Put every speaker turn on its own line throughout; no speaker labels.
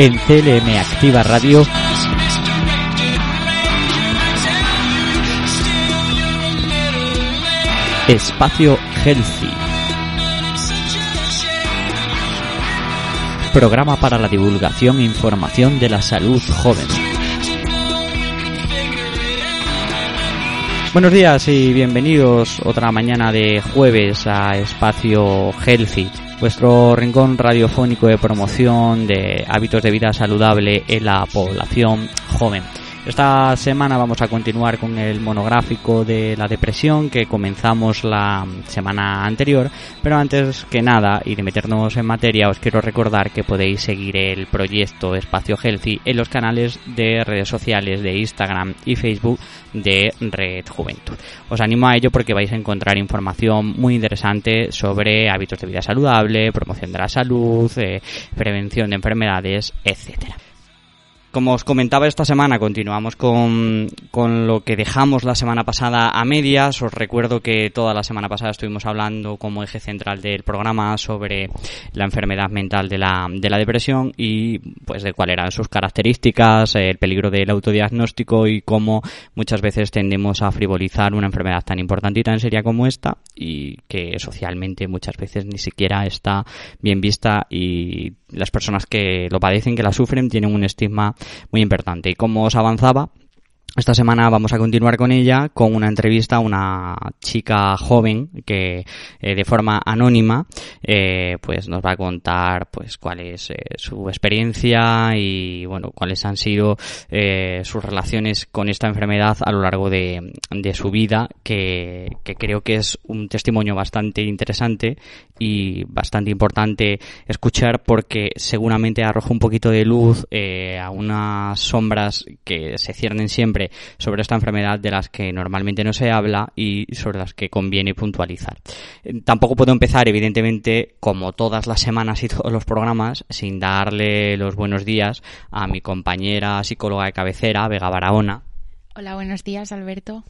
En CLM Activa Radio. Espacio Healthy. Programa para la divulgación e información de la salud joven. Buenos días y bienvenidos otra mañana de jueves a Espacio Healthy vuestro rincón radiofónico de promoción de hábitos de vida saludable en la población joven. Esta semana vamos a continuar con el monográfico de la depresión que comenzamos la semana anterior, pero antes que nada y de meternos en materia os quiero recordar que podéis seguir el proyecto Espacio Healthy en los canales de redes sociales de Instagram y Facebook de Red Juventud. Os animo a ello porque vais a encontrar información muy interesante sobre hábitos de vida saludable, promoción de la salud, eh, prevención de enfermedades, etcétera. Como os comentaba esta semana, continuamos con, con, lo que dejamos la semana pasada a medias. Os recuerdo que toda la semana pasada estuvimos hablando como eje central del programa sobre la enfermedad mental de la, de la depresión y pues de cuáles eran sus características, el peligro del autodiagnóstico y cómo muchas veces tendemos a frivolizar una enfermedad tan importante y tan seria como esta y que socialmente muchas veces ni siquiera está bien vista y las personas que lo padecen, que la sufren, tienen un estigma muy importante. Y como os avanzaba, esta semana vamos a continuar con ella con una entrevista a una chica joven que eh, de forma anónima eh, pues nos va a contar pues cuál es eh, su experiencia y bueno cuáles han sido sus relaciones con esta enfermedad a lo largo de, de su vida que, que, creo que es un testimonio bastante interesante y bastante importante escuchar porque seguramente arroja un poquito de luz a unas sombras que se ciernen siempre sobre esta enfermedad de las que normalmente no se habla y sobre las que conviene puntualizar. Eh, tampoco puedo empezar, evidentemente, como todas las semanas y todos los programas, sin darle los buenos días a mi compañera psicóloga de cabecera, Vega Barahona.
Hola, buenos días, Alberto.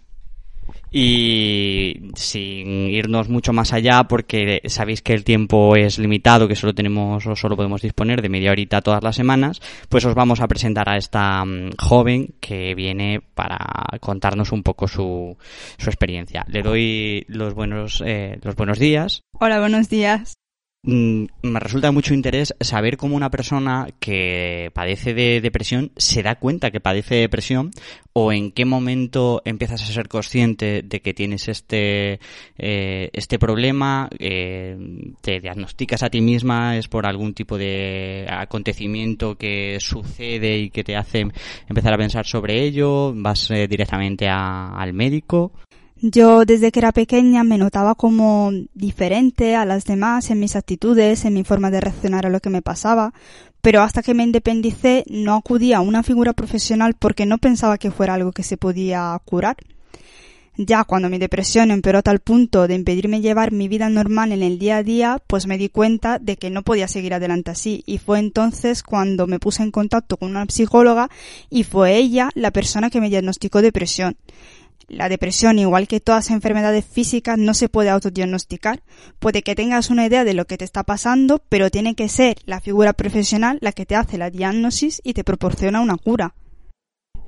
Y sin irnos mucho más allá, porque sabéis que el tiempo es limitado, que solo tenemos o solo podemos disponer de media horita todas las semanas, pues os vamos a presentar a esta mm, joven que viene para contarnos un poco su, su experiencia. Le doy los buenos, eh, los buenos días.
Hola, buenos días.
Mm, me resulta mucho interés saber cómo una persona que padece de depresión se da cuenta que padece depresión o en qué momento empiezas a ser consciente de que tienes este, eh, este problema, eh, te diagnosticas a ti misma, es por algún tipo de acontecimiento que sucede y que te hace empezar a pensar sobre ello, vas eh, directamente al médico.
Yo desde que era pequeña me notaba como diferente a las demás en mis actitudes, en mi forma de reaccionar a lo que me pasaba, pero hasta que me independicé no acudía a una figura profesional porque no pensaba que fuera algo que se podía curar. Ya cuando mi depresión empeoró a tal punto de impedirme llevar mi vida normal en el día a día, pues me di cuenta de que no podía seguir adelante así y fue entonces cuando me puse en contacto con una psicóloga y fue ella la persona que me diagnosticó depresión. La depresión, igual que todas las enfermedades físicas, no se puede autodiagnosticar. Puede que tengas una idea de lo que te está pasando, pero tiene que ser la figura profesional la que te hace la diagnosis y te proporciona una cura.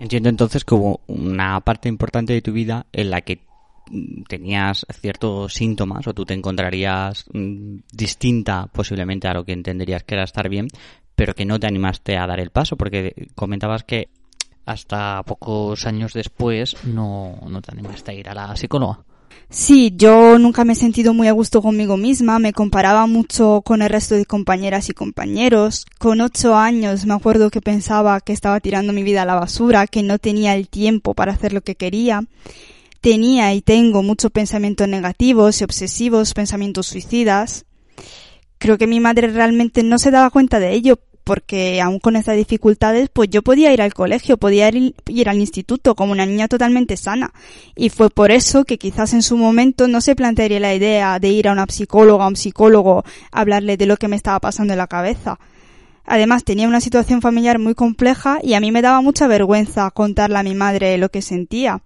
Entiendo entonces que hubo una parte importante de tu vida en la que tenías ciertos síntomas o tú te encontrarías mm, distinta posiblemente a lo que entenderías que era estar bien, pero que no te animaste a dar el paso porque comentabas que hasta pocos años después no, no te animaste a ir a la psicóloga.
Sí, yo nunca me he sentido muy a gusto conmigo misma, me comparaba mucho con el resto de compañeras y compañeros. Con ocho años me acuerdo que pensaba que estaba tirando mi vida a la basura, que no tenía el tiempo para hacer lo que quería. Tenía y tengo muchos pensamientos negativos y obsesivos, pensamientos suicidas. Creo que mi madre realmente no se daba cuenta de ello, porque aún con estas dificultades, pues yo podía ir al colegio, podía ir, al instituto como una niña totalmente sana. Y fue por eso que quizás en su momento no se plantearía la idea de ir a una psicóloga o un psicólogo a hablarle de lo que me estaba pasando en la cabeza. Además tenía una situación familiar muy compleja y a mí me daba mucha vergüenza contarle a mi madre lo que sentía.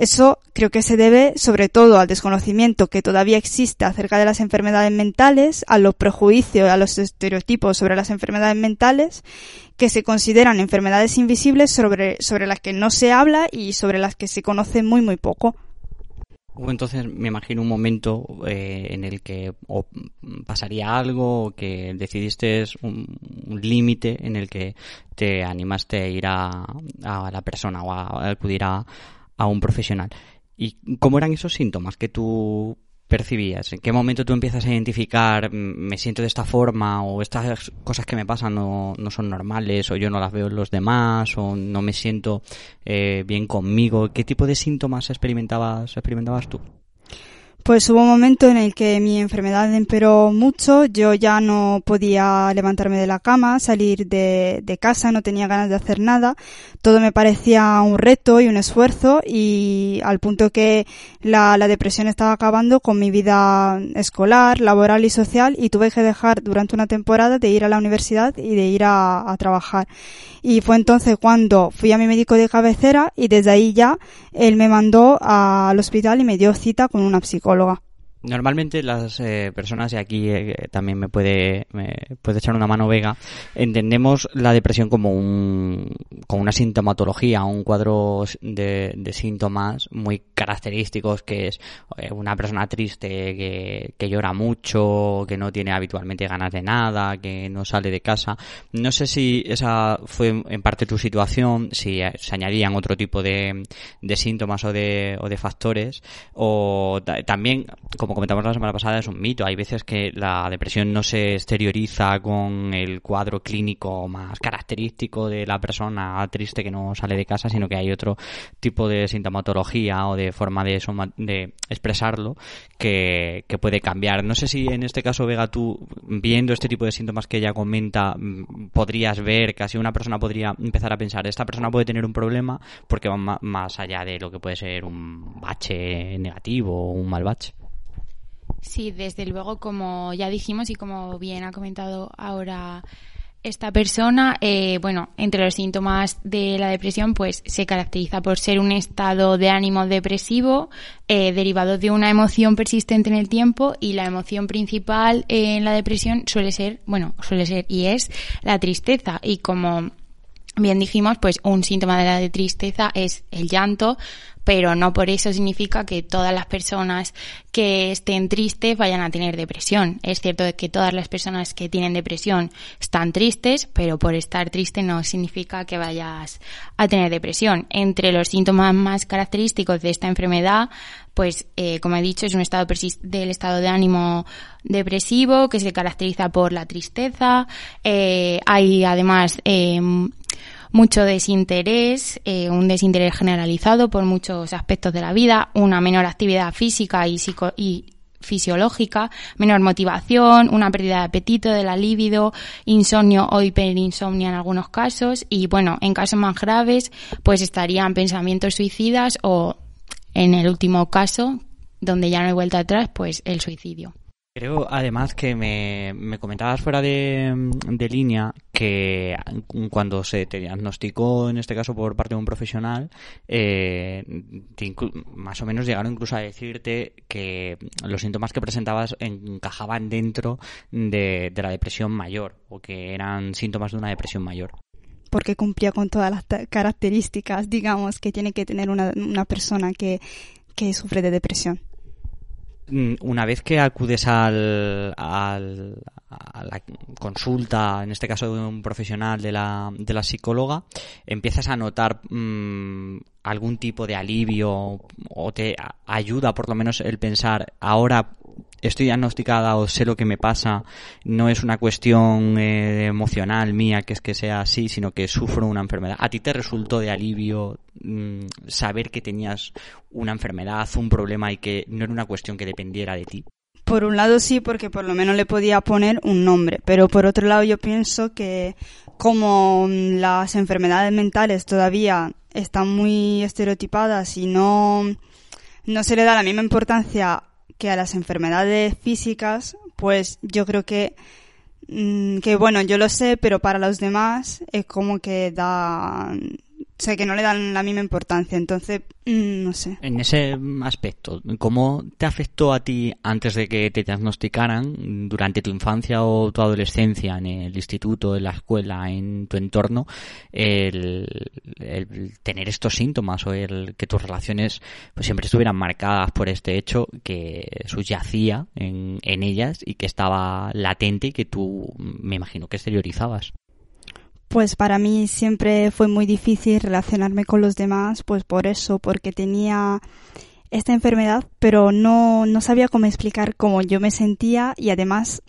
Eso creo que se debe sobre todo al desconocimiento que todavía existe acerca de las enfermedades mentales, a los prejuicios, a los estereotipos sobre las enfermedades mentales, que se consideran enfermedades invisibles sobre, sobre las que no se habla y sobre las que se conoce muy muy poco.
Hubo entonces, me imagino, un momento eh, en el que pasaría algo, o que decidiste un, límite en el que te animaste a ir a, a la persona o a acudir a, a un profesional. ¿Y cómo eran esos síntomas que tú percibías? ¿En qué momento tú empiezas a identificar, me siento de esta forma, o estas cosas que me pasan no, no son normales, o yo no las veo en los demás, o no me siento eh, bien conmigo? ¿Qué tipo de síntomas experimentabas, experimentabas tú?
Pues hubo un momento en el que mi enfermedad empeoró mucho, yo ya no podía levantarme de la cama, salir de, casa, no tenía ganas de hacer nada, todo me parecía un reto y un esfuerzo y al punto que la, la depresión estaba acabando con mi vida escolar, laboral y social y tuve que dejar durante una temporada de ir a la universidad y de ir a, a trabajar. Y fue entonces cuando fui a mi médico de cabecera y desde ahí ya él me mandó al hospital y me dio cita con una psicóloga.
Normalmente las eh, personas, y aquí eh, también me puede, me puede echar una mano Vega, entendemos la depresión como, un, como una sintomatología, un cuadro de, de síntomas muy característicos, que es eh, una persona triste, que, que llora mucho, que no tiene habitualmente ganas de nada, que no sale de casa. No sé si esa fue en parte tu situación, si se añadían otro tipo de, de síntomas o de, o de factores, o también, como comentamos la semana pasada, es un mito. Hay veces que la depresión no se exterioriza con el cuadro clínico más característico de la persona triste que no sale de casa, sino que hay otro tipo de sintomatología o de forma de, expresarlo que, puede cambiar. No sé si en este caso, Vega, tú, viendo este tipo de síntomas que ella comenta, mm, podrías ver que así una persona podría empezar a pensar, esta persona puede tener un problema porque va más allá de lo que puede ser un bache negativo o un mal bache.
Sí, desde luego, como ya dijimos y como bien ha comentado ahora esta persona, eh, bueno, entre los síntomas de la depresión, pues se caracteriza por ser un estado de ánimo depresivo eh, derivado de una emoción persistente en el tiempo y la emoción principal en la depresión suele ser, bueno, suele ser y es la tristeza. Y como bien dijimos, pues un síntoma de la tristeza es el llanto, pero no por eso significa que todas las personas que estén tristes vayan a tener depresión. Es cierto que todas las personas que tienen depresión están tristes, pero por estar triste no significa que vayas a tener depresión. Entre los síntomas más característicos de esta enfermedad, pues eh, como he dicho, es un estado del estado de ánimo depresivo que se caracteriza por la tristeza. Eh, hay además eh, mucho desinterés, eh, un desinterés generalizado por muchos aspectos de la vida, una menor actividad física y, psico y fisiológica, menor motivación, una pérdida de apetito, de la libido, insomnio o hiperinsomnia en algunos casos y bueno, en casos más graves pues estarían pensamientos suicidas o en el último caso, donde ya no hay vuelta atrás, pues el suicidio.
Creo además que me, comentabas fuera de, línea que cuando se te diagnosticó, en este caso por parte de un profesional, eh, más o menos llegaron incluso a decirte que los síntomas que presentabas encajaban dentro de, la depresión mayor o que eran síntomas de una depresión mayor.
Porque cumplía con todas las características, digamos, que tiene que tener una, una persona que, que sufre de depresión
una vez que acudes al, al, a la consulta, en este caso de un profesional de la, de la psicóloga, empiezas a notar mmm, algún tipo de alivio o te ayuda por lo menos el pensar ahora estoy diagnosticada o sé lo que me pasa, no es una cuestión eh, emocional mía que es que sea así, sino que sufro una enfermedad. ¿A ti te resultó de alivio mmm, saber que tenías una enfermedad, un problema y que no era una cuestión que dependiera de ti?
Por un lado sí, porque por lo menos le podía poner un nombre, pero por otro lado yo pienso que como las enfermedades mentales todavía están muy estereotipadas y no, no se le da la misma importancia que a las enfermedades físicas, pues yo creo que mm, que bueno, yo lo sé, pero para los demás es como que da o que no le dan la misma importancia. Entonces, mmm, no sé.
En ese aspecto, ¿cómo te afectó a ti antes de que te diagnosticaran, durante tu infancia o tu adolescencia, en el instituto, en la escuela, en tu entorno, el, el tener estos síntomas o el que tus relaciones pues siempre estuvieran marcadas por este hecho que subyacía en, en ellas y que estaba latente y que tú, me imagino, que exteriorizabas?
Pues para mí siempre fue muy difícil relacionarme con los demás, pues por eso, porque tenía esta enfermedad, pero no, no sabía cómo explicar cómo yo me sentía y además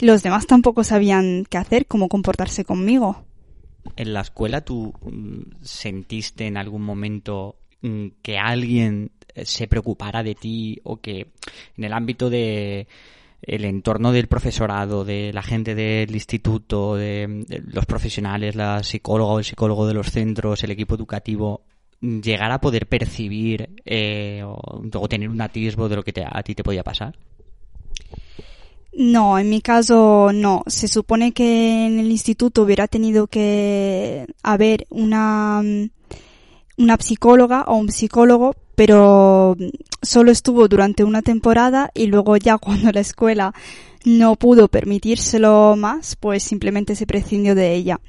los demás tampoco sabían qué hacer, cómo comportarse conmigo.
¿En la escuela tú mm, sentiste en algún momento mm, que alguien se preocupara de ti o que en el ámbito de el entorno del profesorado, de la gente del instituto, de, los profesionales, la psicóloga o el psicólogo de los centros, el equipo educativo, llegar a poder percibir eh, o, o, tener un atisbo de lo que te, a ti te podía pasar?
No, en mi caso no. Se supone que en el instituto hubiera tenido que haber una, una psicóloga o un psicólogo, pero solo estuvo durante una temporada y luego ya cuando la escuela no pudo permitírselo más, pues simplemente se prescindió de ella.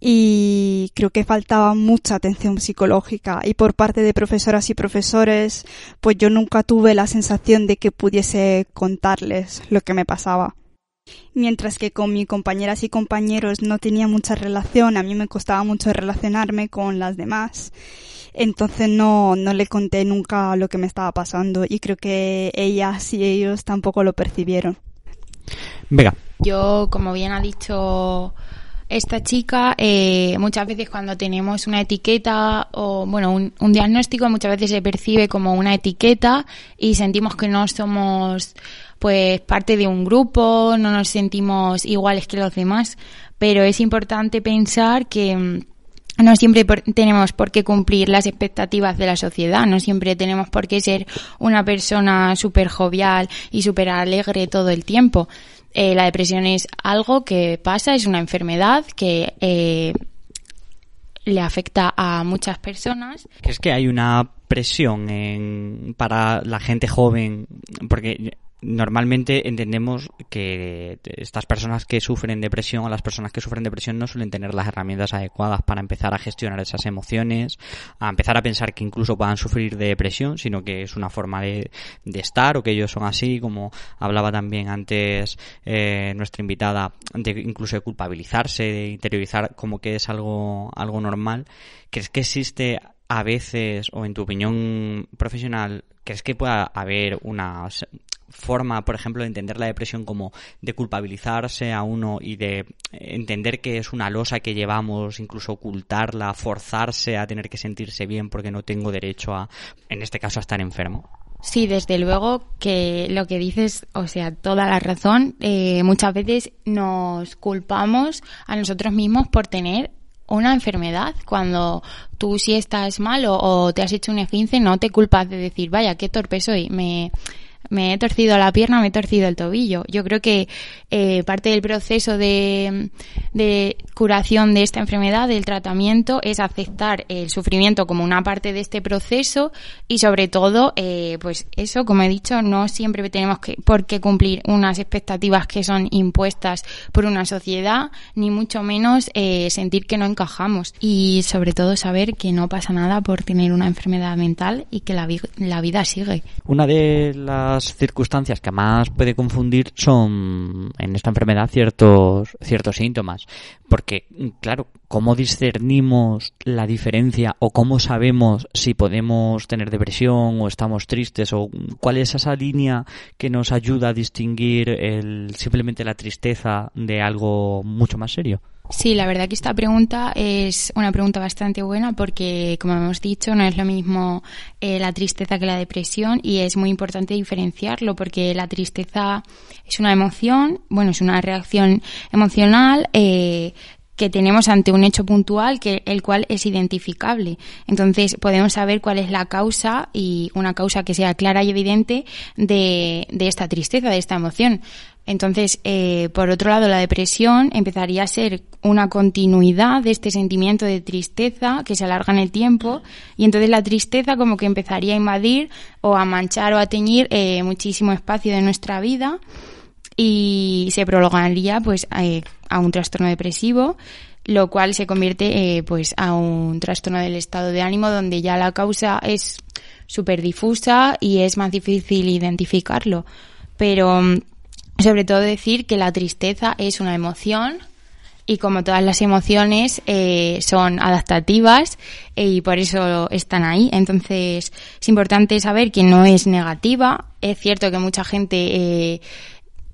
Y creo que faltaba mucha atención psicológica y por parte de profesoras y profesores, pues yo nunca tuve la sensación de que pudiese contarles lo que me pasaba. Mientras que con mis compañeras y compañeros no tenía mucha relación, a mí me costaba mucho relacionarme con las demás entonces no, no le conté nunca lo que me estaba pasando y creo que ellas y ellos tampoco lo percibieron.
Venga.
Yo, como bien ha dicho esta chica, eh, muchas veces cuando tenemos una etiqueta o, bueno, un, un, diagnóstico, muchas veces se percibe como una etiqueta y sentimos que no somos, pues, parte de un grupo, no nos sentimos iguales que los demás, pero es importante pensar que no siempre por, tenemos por qué cumplir las expectativas de la sociedad, no siempre tenemos por qué ser una persona súper jovial y súper alegre todo el tiempo. Eh, la depresión es algo que pasa, es una enfermedad que eh, le afecta a muchas personas.
¿Crees que hay una presión para la gente joven? Porque normalmente entendemos que estas personas que sufren depresión o las personas que sufren depresión no suelen tener las herramientas adecuadas para empezar a gestionar esas emociones, a empezar a pensar que incluso puedan sufrir de depresión, sino que es una forma de, de estar o que ellos son así, como hablaba también antes eh, nuestra invitada, de incluso de culpabilizarse, de interiorizar como que es algo, algo normal. ¿Crees que existe a veces, o en tu opinión profesional, crees que pueda haber una forma, por ejemplo, de entender la depresión como de culpabilizarse a uno y de entender que es una losa que llevamos, incluso ocultarla, forzarse a tener que sentirse bien porque no tengo derecho a, en este caso, a estar enfermo?
Sí, desde luego que lo que dices, o sea, toda la razón, eh, muchas veces nos culpamos a nosotros mismos por tener una enfermedad. Cuando tú si estás mal o, te has hecho un esguince, no te culpas de decir, vaya, qué torpe soy, me me he torcido la pierna, me he torcido el tobillo. Yo creo que eh, parte del proceso de, curación de esta enfermedad, del tratamiento, es aceptar el sufrimiento como una parte de este proceso y sobre todo, eh, pues eso, como he dicho, no siempre tenemos que, por qué cumplir unas expectativas que son impuestas por una sociedad, ni mucho menos eh, sentir que no encajamos y sobre todo saber que no pasa nada por tener una enfermedad mental y que la, vi la vida sigue.
Una de las las circunstancias que más puede confundir son en esta enfermedad ciertos, ciertos síntomas. Porque, claro, ¿cómo discernimos la diferencia o cómo sabemos si podemos tener depresión o estamos tristes o cuál es esa línea que nos ayuda a distinguir el, simplemente la tristeza de algo mucho más serio?
Sí, la verdad que esta pregunta es una pregunta bastante buena porque, como hemos dicho, no es lo mismo eh, la tristeza que la depresión y es muy importante diferenciarlo porque la tristeza es una emoción, bueno, es una reacción emocional eh, que tenemos ante un hecho puntual que el cual es identificable. Entonces podemos saber cuál es la causa y una causa que sea clara y evidente de, de esta tristeza, de esta emoción. Entonces, eh, por otro lado, la depresión empezaría a ser una continuidad de este sentimiento de tristeza que se alarga en el tiempo y entonces la tristeza como que empezaría a invadir o a manchar o a teñir eh, muchísimo espacio de nuestra vida y se prolongaría pues eh, a un trastorno depresivo lo cual se convierte pues a un trastorno del estado de ánimo donde ya la causa es súper difusa y es más difícil identificarlo pero sobre todo decir que la tristeza es una emoción y como todas las emociones eh, son adaptativas eh, y por eso están ahí. Entonces es importante saber que no es negativa. Es cierto que mucha gente eh,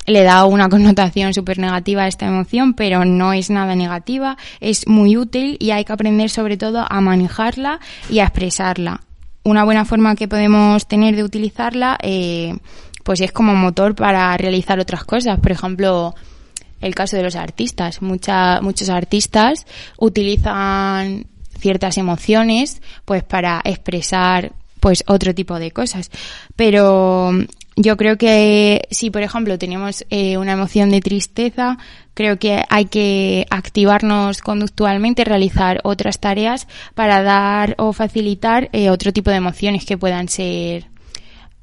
le da una connotación súper negativa a esta emoción, pero no es nada negativa. Es muy útil y hay que aprender sobre todo a manejarla y a expresarla. Una buena forma que podemos tener de utilizarla eh, pues es como motor para realizar otras cosas. Por ejemplo, el caso de los artistas. Muchos artistas utilizan ciertas emociones pues para expresar pues otro tipo de cosas. Pero yo creo que si, por ejemplo, tenemos eh, una emoción de tristeza, creo que hay que activarnos conductualmente, realizar otras tareas para dar o facilitar eh, otro tipo de emociones que puedan ser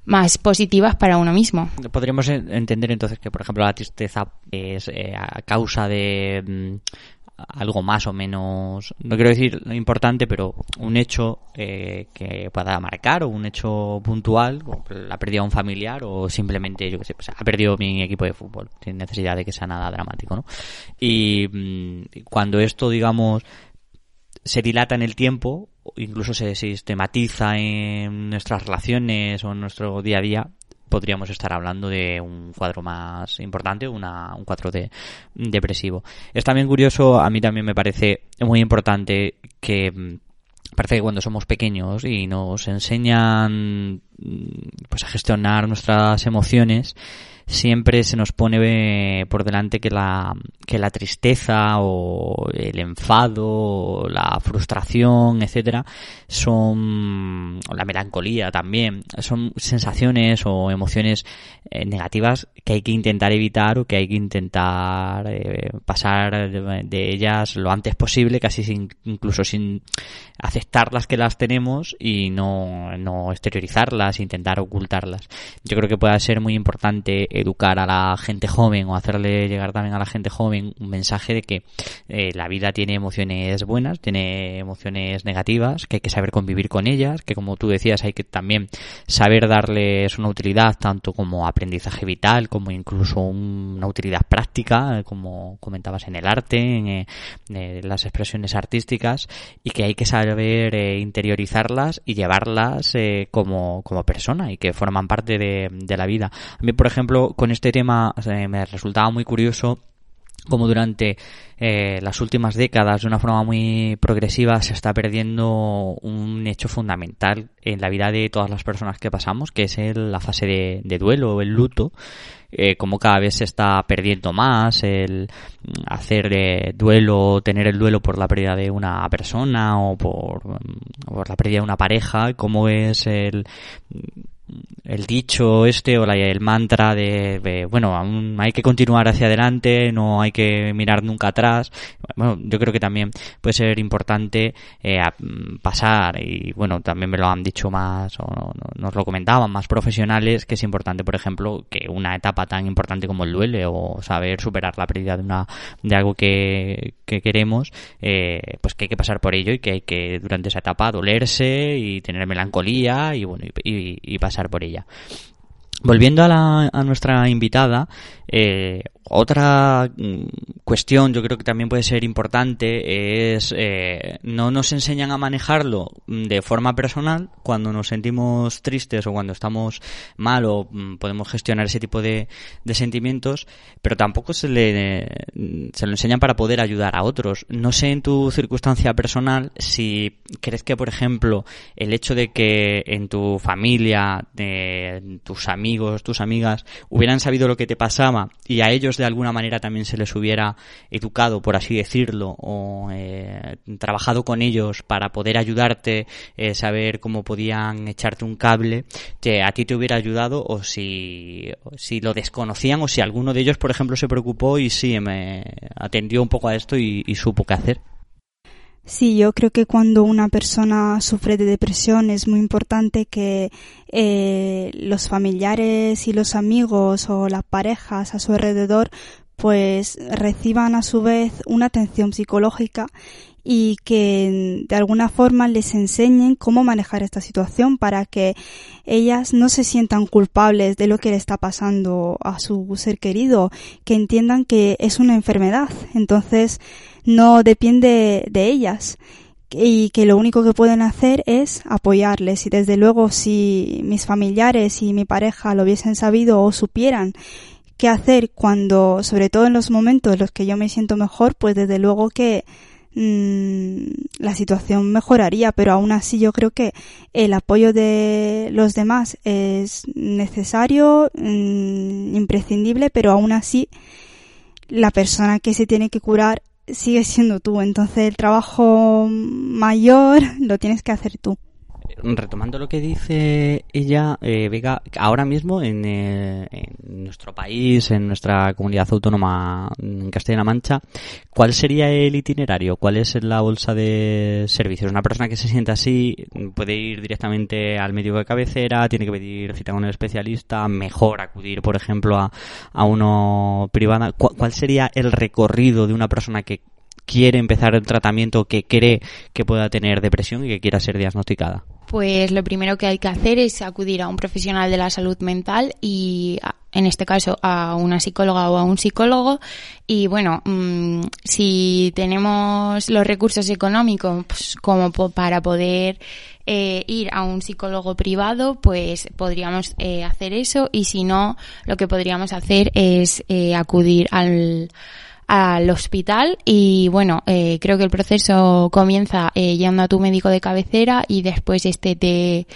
más positivas para uno mismo.
Podríamos entender entonces que, por ejemplo, la tristeza es eh, a causa de mm, algo más o menos, no quiero decir importante, pero un hecho eh, que pueda marcar o un hecho puntual, como la pérdida de un familiar o simplemente, yo que sé, pues, ha perdido mi equipo de fútbol, sin necesidad de que sea nada dramático, ¿no? Y mm, cuando esto, digamos, se dilata en el tiempo, incluso se sistematiza en nuestras relaciones o en nuestro día a día, podríamos estar hablando de un cuadro más importante, una, un cuadro de, depresivo. Es también curioso, a mí también me parece muy importante que mm, parece que cuando somos pequeños y nos enseñan mm, pues a gestionar nuestras emociones, siempre se nos pone por delante que la, que la tristeza o el enfado o la frustración, etcétera, son, la melancolía también, son sensaciones o emociones eh, negativas que hay que intentar evitar o que hay que intentar eh, pasar de, ellas lo antes posible, casi sin, incluso sin aceptar las que las tenemos y no, no exteriorizarlas, intentar ocultarlas. Yo creo que puede ser muy importante educar a la gente joven o hacerle llegar también a la gente joven un mensaje de que eh, la vida tiene emociones buenas, tiene emociones negativas, que hay que saber convivir con ellas, que como tú decías hay que también saber darles una utilidad tanto como aprendizaje vital como incluso una utilidad práctica, eh, como comentabas en el arte, en, eh, las expresiones artísticas y que hay que saber interiorizarlas y llevarlas como, como persona y que forman parte de, de la vida. A mí, por ejemplo, con este tema me resultaba muy curioso como durante eh, las últimas décadas de una forma muy progresiva se está perdiendo un hecho fundamental en la vida de todas las personas que pasamos, que es la fase de, de duelo, el luto, eh, como cada vez se está perdiendo más, el hacer eh, duelo, tener el duelo por la pérdida de una persona o por, por la pérdida de una pareja, como es el el dicho este o el mantra de, bueno, aún hay que continuar hacia adelante, no hay que mirar nunca atrás. Bueno, yo creo que también puede ser importante eh, pasar y bueno, también me lo han dicho más o nos lo comentaban más profesionales que es importante, por ejemplo, que una etapa tan importante como el duele o saber superar la pérdida de una de algo que, que queremos, eh, pues que hay que pasar por ello y que hay que durante esa etapa dolerse y tener melancolía y bueno y pasar por ella. Volviendo a, la, a nuestra invitada, eh, otra mm, cuestión yo creo que también puede ser importante es eh, no nos enseñan a manejarlo de forma personal cuando nos sentimos tristes o cuando estamos mal o mm, podemos gestionar ese tipo de, de sentimientos, pero tampoco se le se lo enseñan para poder ayudar a otros. No sé en tu circunstancia personal si crees que por ejemplo el hecho de que en tu familia, de tus amigos, tus amigas hubieran sabido lo que te pasaba y a ellos de alguna manera también se les hubiera educado, por así decirlo, o eh, trabajado con ellos para poder ayudarte, eh, saber cómo podían echarte un cable, que a ti te hubiera ayudado o si, si lo desconocían o si alguno de ellos, por ejemplo, se preocupó y sí, me atendió un poco a esto y, supo qué hacer.
Sí, yo creo que cuando una persona sufre de depresión es muy importante que eh, los familiares y los amigos o las parejas a su alrededor pues reciban a su vez una atención psicológica y que de alguna forma les enseñen cómo manejar esta situación para que ellas no se sientan culpables de lo que le está pasando a su ser querido, que entiendan que es una enfermedad, entonces no depende de ellas. Y que lo único que pueden hacer es apoyarles. Y desde luego si mis familiares y mi pareja lo hubiesen sabido o supieran qué hacer cuando, sobre todo en los momentos en los que yo me siento mejor, pues desde luego que mm, la situación mejoraría, pero aún así yo creo que el apoyo de los demás es necesario, mm, imprescindible, pero aún así la persona que se tiene que curar sigue siendo tú, entonces el trabajo mayor lo tienes que hacer tú
retomando lo que dice ella, eh, Vega, ahora mismo en, eh, en, nuestro país, en nuestra comunidad autónoma en Castilla-La Mancha, ¿cuál sería el itinerario? ¿Cuál es la bolsa de servicios? Una persona que se sienta así puede ir directamente al médico de cabecera, tiene que pedir cita con el especialista, mejor acudir, por ejemplo, a, a uno privado. ¿Cuál sería el recorrido de una persona que quiere empezar el tratamiento, que cree que pueda tener depresión y que quiera ser diagnosticada?
Pues lo primero que hay que hacer es acudir a un profesional de la salud mental y en este caso a una psicóloga o a un psicólogo y bueno mm, si tenemos los recursos económicos pues, como para poder eh, ir a un psicólogo privado pues podríamos eh, hacer eso y si no lo que podríamos hacer es eh, acudir al al hospital y bueno, eh, creo que el proceso comienza eh, yendo a tu médico de cabecera y después este te,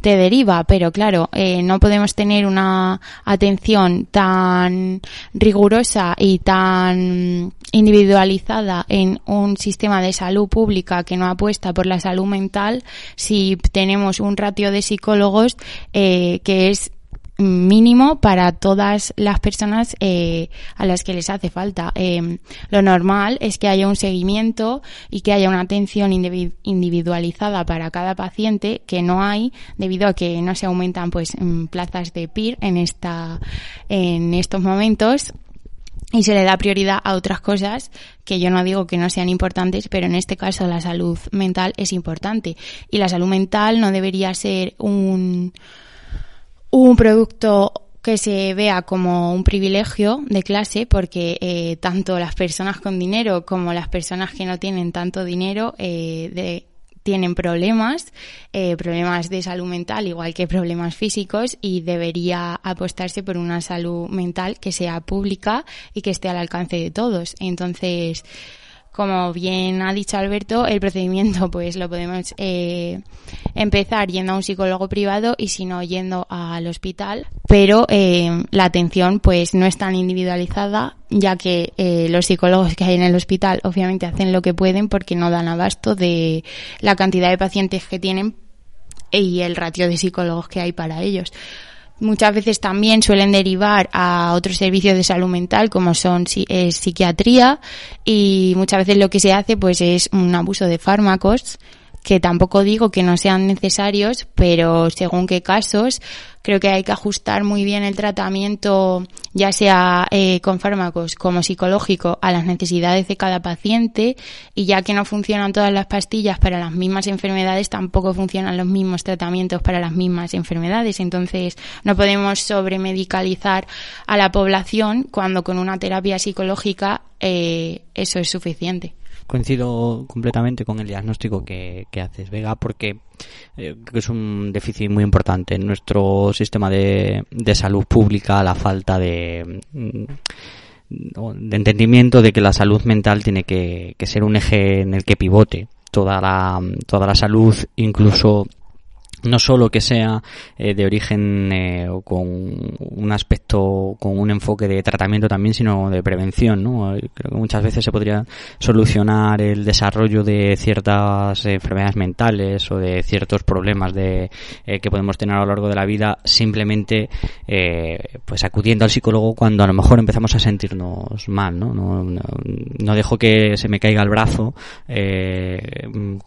te deriva, pero claro, eh, no podemos tener una atención tan rigurosa y tan individualizada en un sistema de salud pública que no apuesta por la salud mental si tenemos un ratio de psicólogos eh, que es mínimo para todas las personas eh, a las que les hace falta. Eh, lo normal es que haya un seguimiento y que haya una atención individualizada para cada paciente que no hay debido a que no se aumentan pues mm, plazas de PIR en esta en estos momentos y se le da prioridad a otras cosas que yo no digo que no sean importantes, pero en este caso la salud mental es importante y la salud mental no debería ser un un producto que se vea como un privilegio de clase porque eh, tanto las personas con dinero como las personas que no tienen tanto dinero eh, tienen problemas, eh, problemas de salud mental igual que problemas físicos y debería apostarse por una salud mental que sea pública y que esté al alcance de todos. Entonces, como bien ha dicho Alberto, el procedimiento pues lo podemos eh, empezar yendo a un psicólogo privado y si no yendo al hospital, pero eh, la atención pues no es tan individualizada ya que eh, los psicólogos que hay en el hospital obviamente hacen lo que pueden porque no dan abasto de la cantidad de pacientes que tienen y el ratio de psicólogos que hay para ellos. Muchas veces también suelen derivar a otros servicios de salud mental como son psiquiatría y muchas veces lo que se hace pues es un abuso de fármacos que tampoco digo que no sean necesarios, pero según qué casos, creo que hay que ajustar muy bien el tratamiento, ya sea eh, con fármacos como psicológico, a las necesidades de cada paciente y ya que no funcionan todas las pastillas para las mismas enfermedades, tampoco funcionan los mismos tratamientos para las mismas enfermedades. Entonces, no podemos sobremedicalizar a la población cuando con una terapia psicológica eh, eso es suficiente
coincido completamente con el diagnóstico que, haces, Vega, porque eh, que es un déficit muy importante en nuestro sistema de, de salud pública, la falta de, mm, de entendimiento de que la salud mental tiene que, que ser un eje en el que pivote toda la, toda la salud, incluso no solo que sea eh, de origen eh, o con un aspecto, con un enfoque de tratamiento también, sino de prevención, ¿no? Creo que muchas veces se podría solucionar el desarrollo de ciertas enfermedades mentales o de ciertos problemas de, eh, que podemos tener a lo largo de la vida simplemente pues acudiendo al psicólogo cuando a lo mejor empezamos a sentirnos mal, ¿no? No, no, dejo que se me caiga el brazo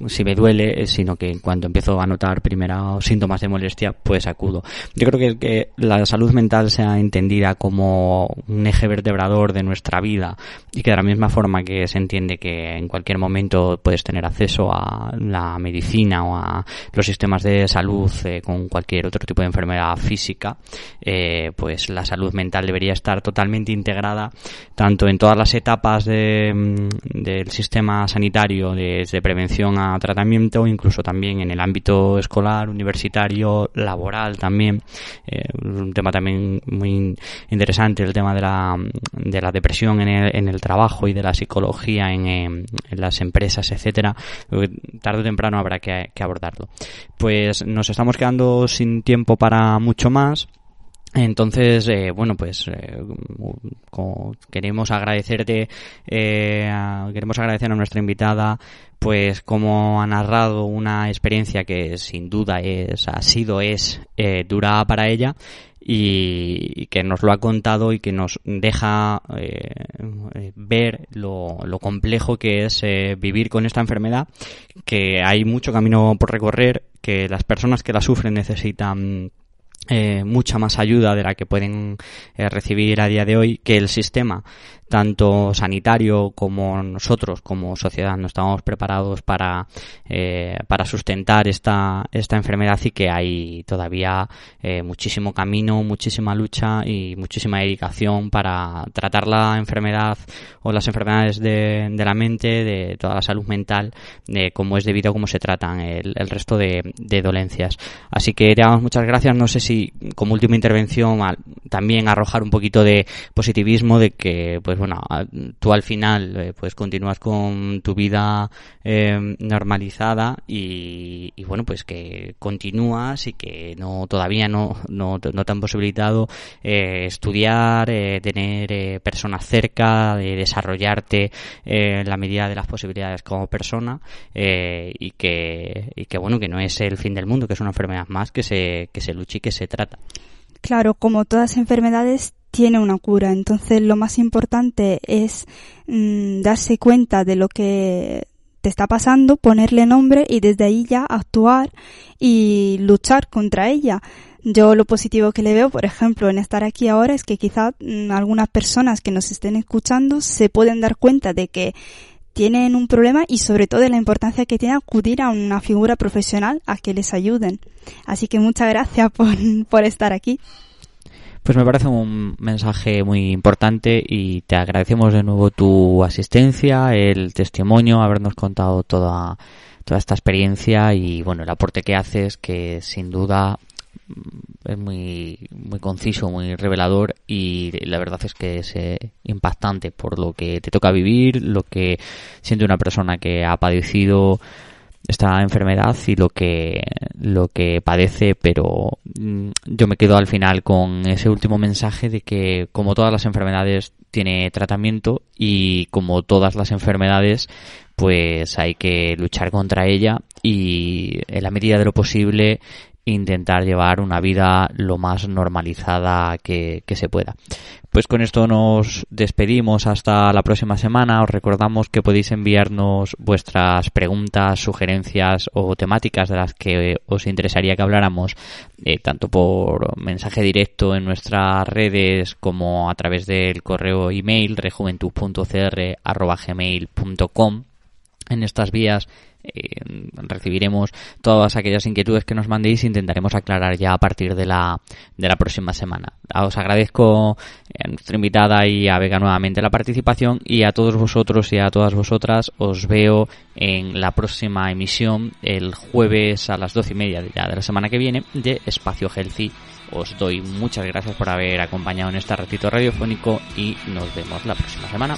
si me duele, sino que cuando empiezo a notar primera síntomas de molestia, pues acudo. Yo creo que, la salud mental sea entendida como un eje vertebrador de nuestra vida y que de la misma forma que se entiende que en cualquier momento puedes tener acceso a la medicina o a los sistemas de salud eh, con cualquier otro tipo de enfermedad física, eh, pues la salud mental debería estar totalmente integrada tanto en todas las etapas mm, del sistema sanitario, desde prevención a tratamiento, incluso también en el ámbito escolar, universitario, laboral también. Eh, un tema también muy interesante, el tema de la, de la depresión en el, en el trabajo y de la psicología en, las empresas, etcétera. Tarde o temprano habrá que abordarlo. Pues nos estamos quedando sin tiempo para mucho más. Entonces, eh, bueno, pues eh, queremos agradecerte, eh, queremos agradecer a nuestra invitada, pues como ha narrado una experiencia que sin duda es, ha sido, es eh, dura para ella y, que nos lo ha contado y que nos deja eh, ver lo, lo, complejo que es vivir con esta enfermedad, que hay mucho camino por recorrer, que las personas que la sufren necesitan eh, mucha más ayuda de la que pueden eh, recibir a día de hoy, que el sistema tanto sanitario como nosotros como sociedad no estamos preparados para, eh, para sustentar esta, esta enfermedad y que hay todavía eh, muchísimo camino, muchísima lucha y muchísima dedicación para tratar la enfermedad o las enfermedades de, de la mente, de toda la salud mental, de cómo es debido a cómo se tratan el, el resto de, de, dolencias. Así que damos muchas gracias. No sé si como última intervención también arrojar un poquito de positivismo de que pues bueno, tú al final eh, pues continúas con tu vida eh, normalizada y, bueno, pues que continúas y que no todavía no, no, no te han posibilitado eh, estudiar, tener personas cerca, de desarrollarte en la medida de las posibilidades como persona y, que, y que bueno, que no es el fin del mundo, que es una enfermedad más que se, que se lucha y que se trata.
Claro, como todas enfermedades tiene una cura. Entonces lo más importante es mm, darse cuenta de lo que te está pasando, ponerle nombre y desde ahí ya actuar y luchar contra ella. Yo lo positivo que le veo, por ejemplo, en estar aquí ahora es que quizá mm, algunas personas que nos estén escuchando se pueden dar cuenta de que tienen un problema y sobre todo de la importancia que tiene acudir a una figura profesional a que les ayuden. Así que muchas gracias por, por estar aquí.
Pues me parece un mensaje muy importante y te agradecemos de nuevo tu asistencia, el testimonio, habernos contado toda, toda esta experiencia y bueno, el aporte que haces que sin duda es muy, muy conciso, muy revelador y la verdad es que es eh, impactante por lo que te toca vivir, lo que siente una persona que ha padecido esta enfermedad y lo que lo que padece pero mm, yo me quedo al final con ese último mensaje de que como todas las enfermedades tiene tratamiento y como todas las enfermedades pues hay que luchar contra ella y en la medida de lo posible intentar llevar una vida lo más normalizada que, se pueda. Pues con esto nos despedimos hasta la próxima semana. Os recordamos que podéis enviarnos vuestras preguntas, sugerencias o temáticas de las que os interesaría que habláramos, eh, tanto por mensaje directo en nuestras redes como a través del correo email rejuventud.cr.gmail.com. En estas vías eh, recibiremos todas aquellas inquietudes que nos mandéis e intentaremos aclarar ya a partir de la, de la próxima semana. Os agradezco a nuestra invitada y a Vega nuevamente la participación y a todos vosotros y a todas vosotras os veo en la próxima emisión el jueves a las doce y media de la semana que viene de Espacio Healthy. Os doy muchas gracias por haber acompañado en este ratito radiofónico y nos vemos la próxima semana.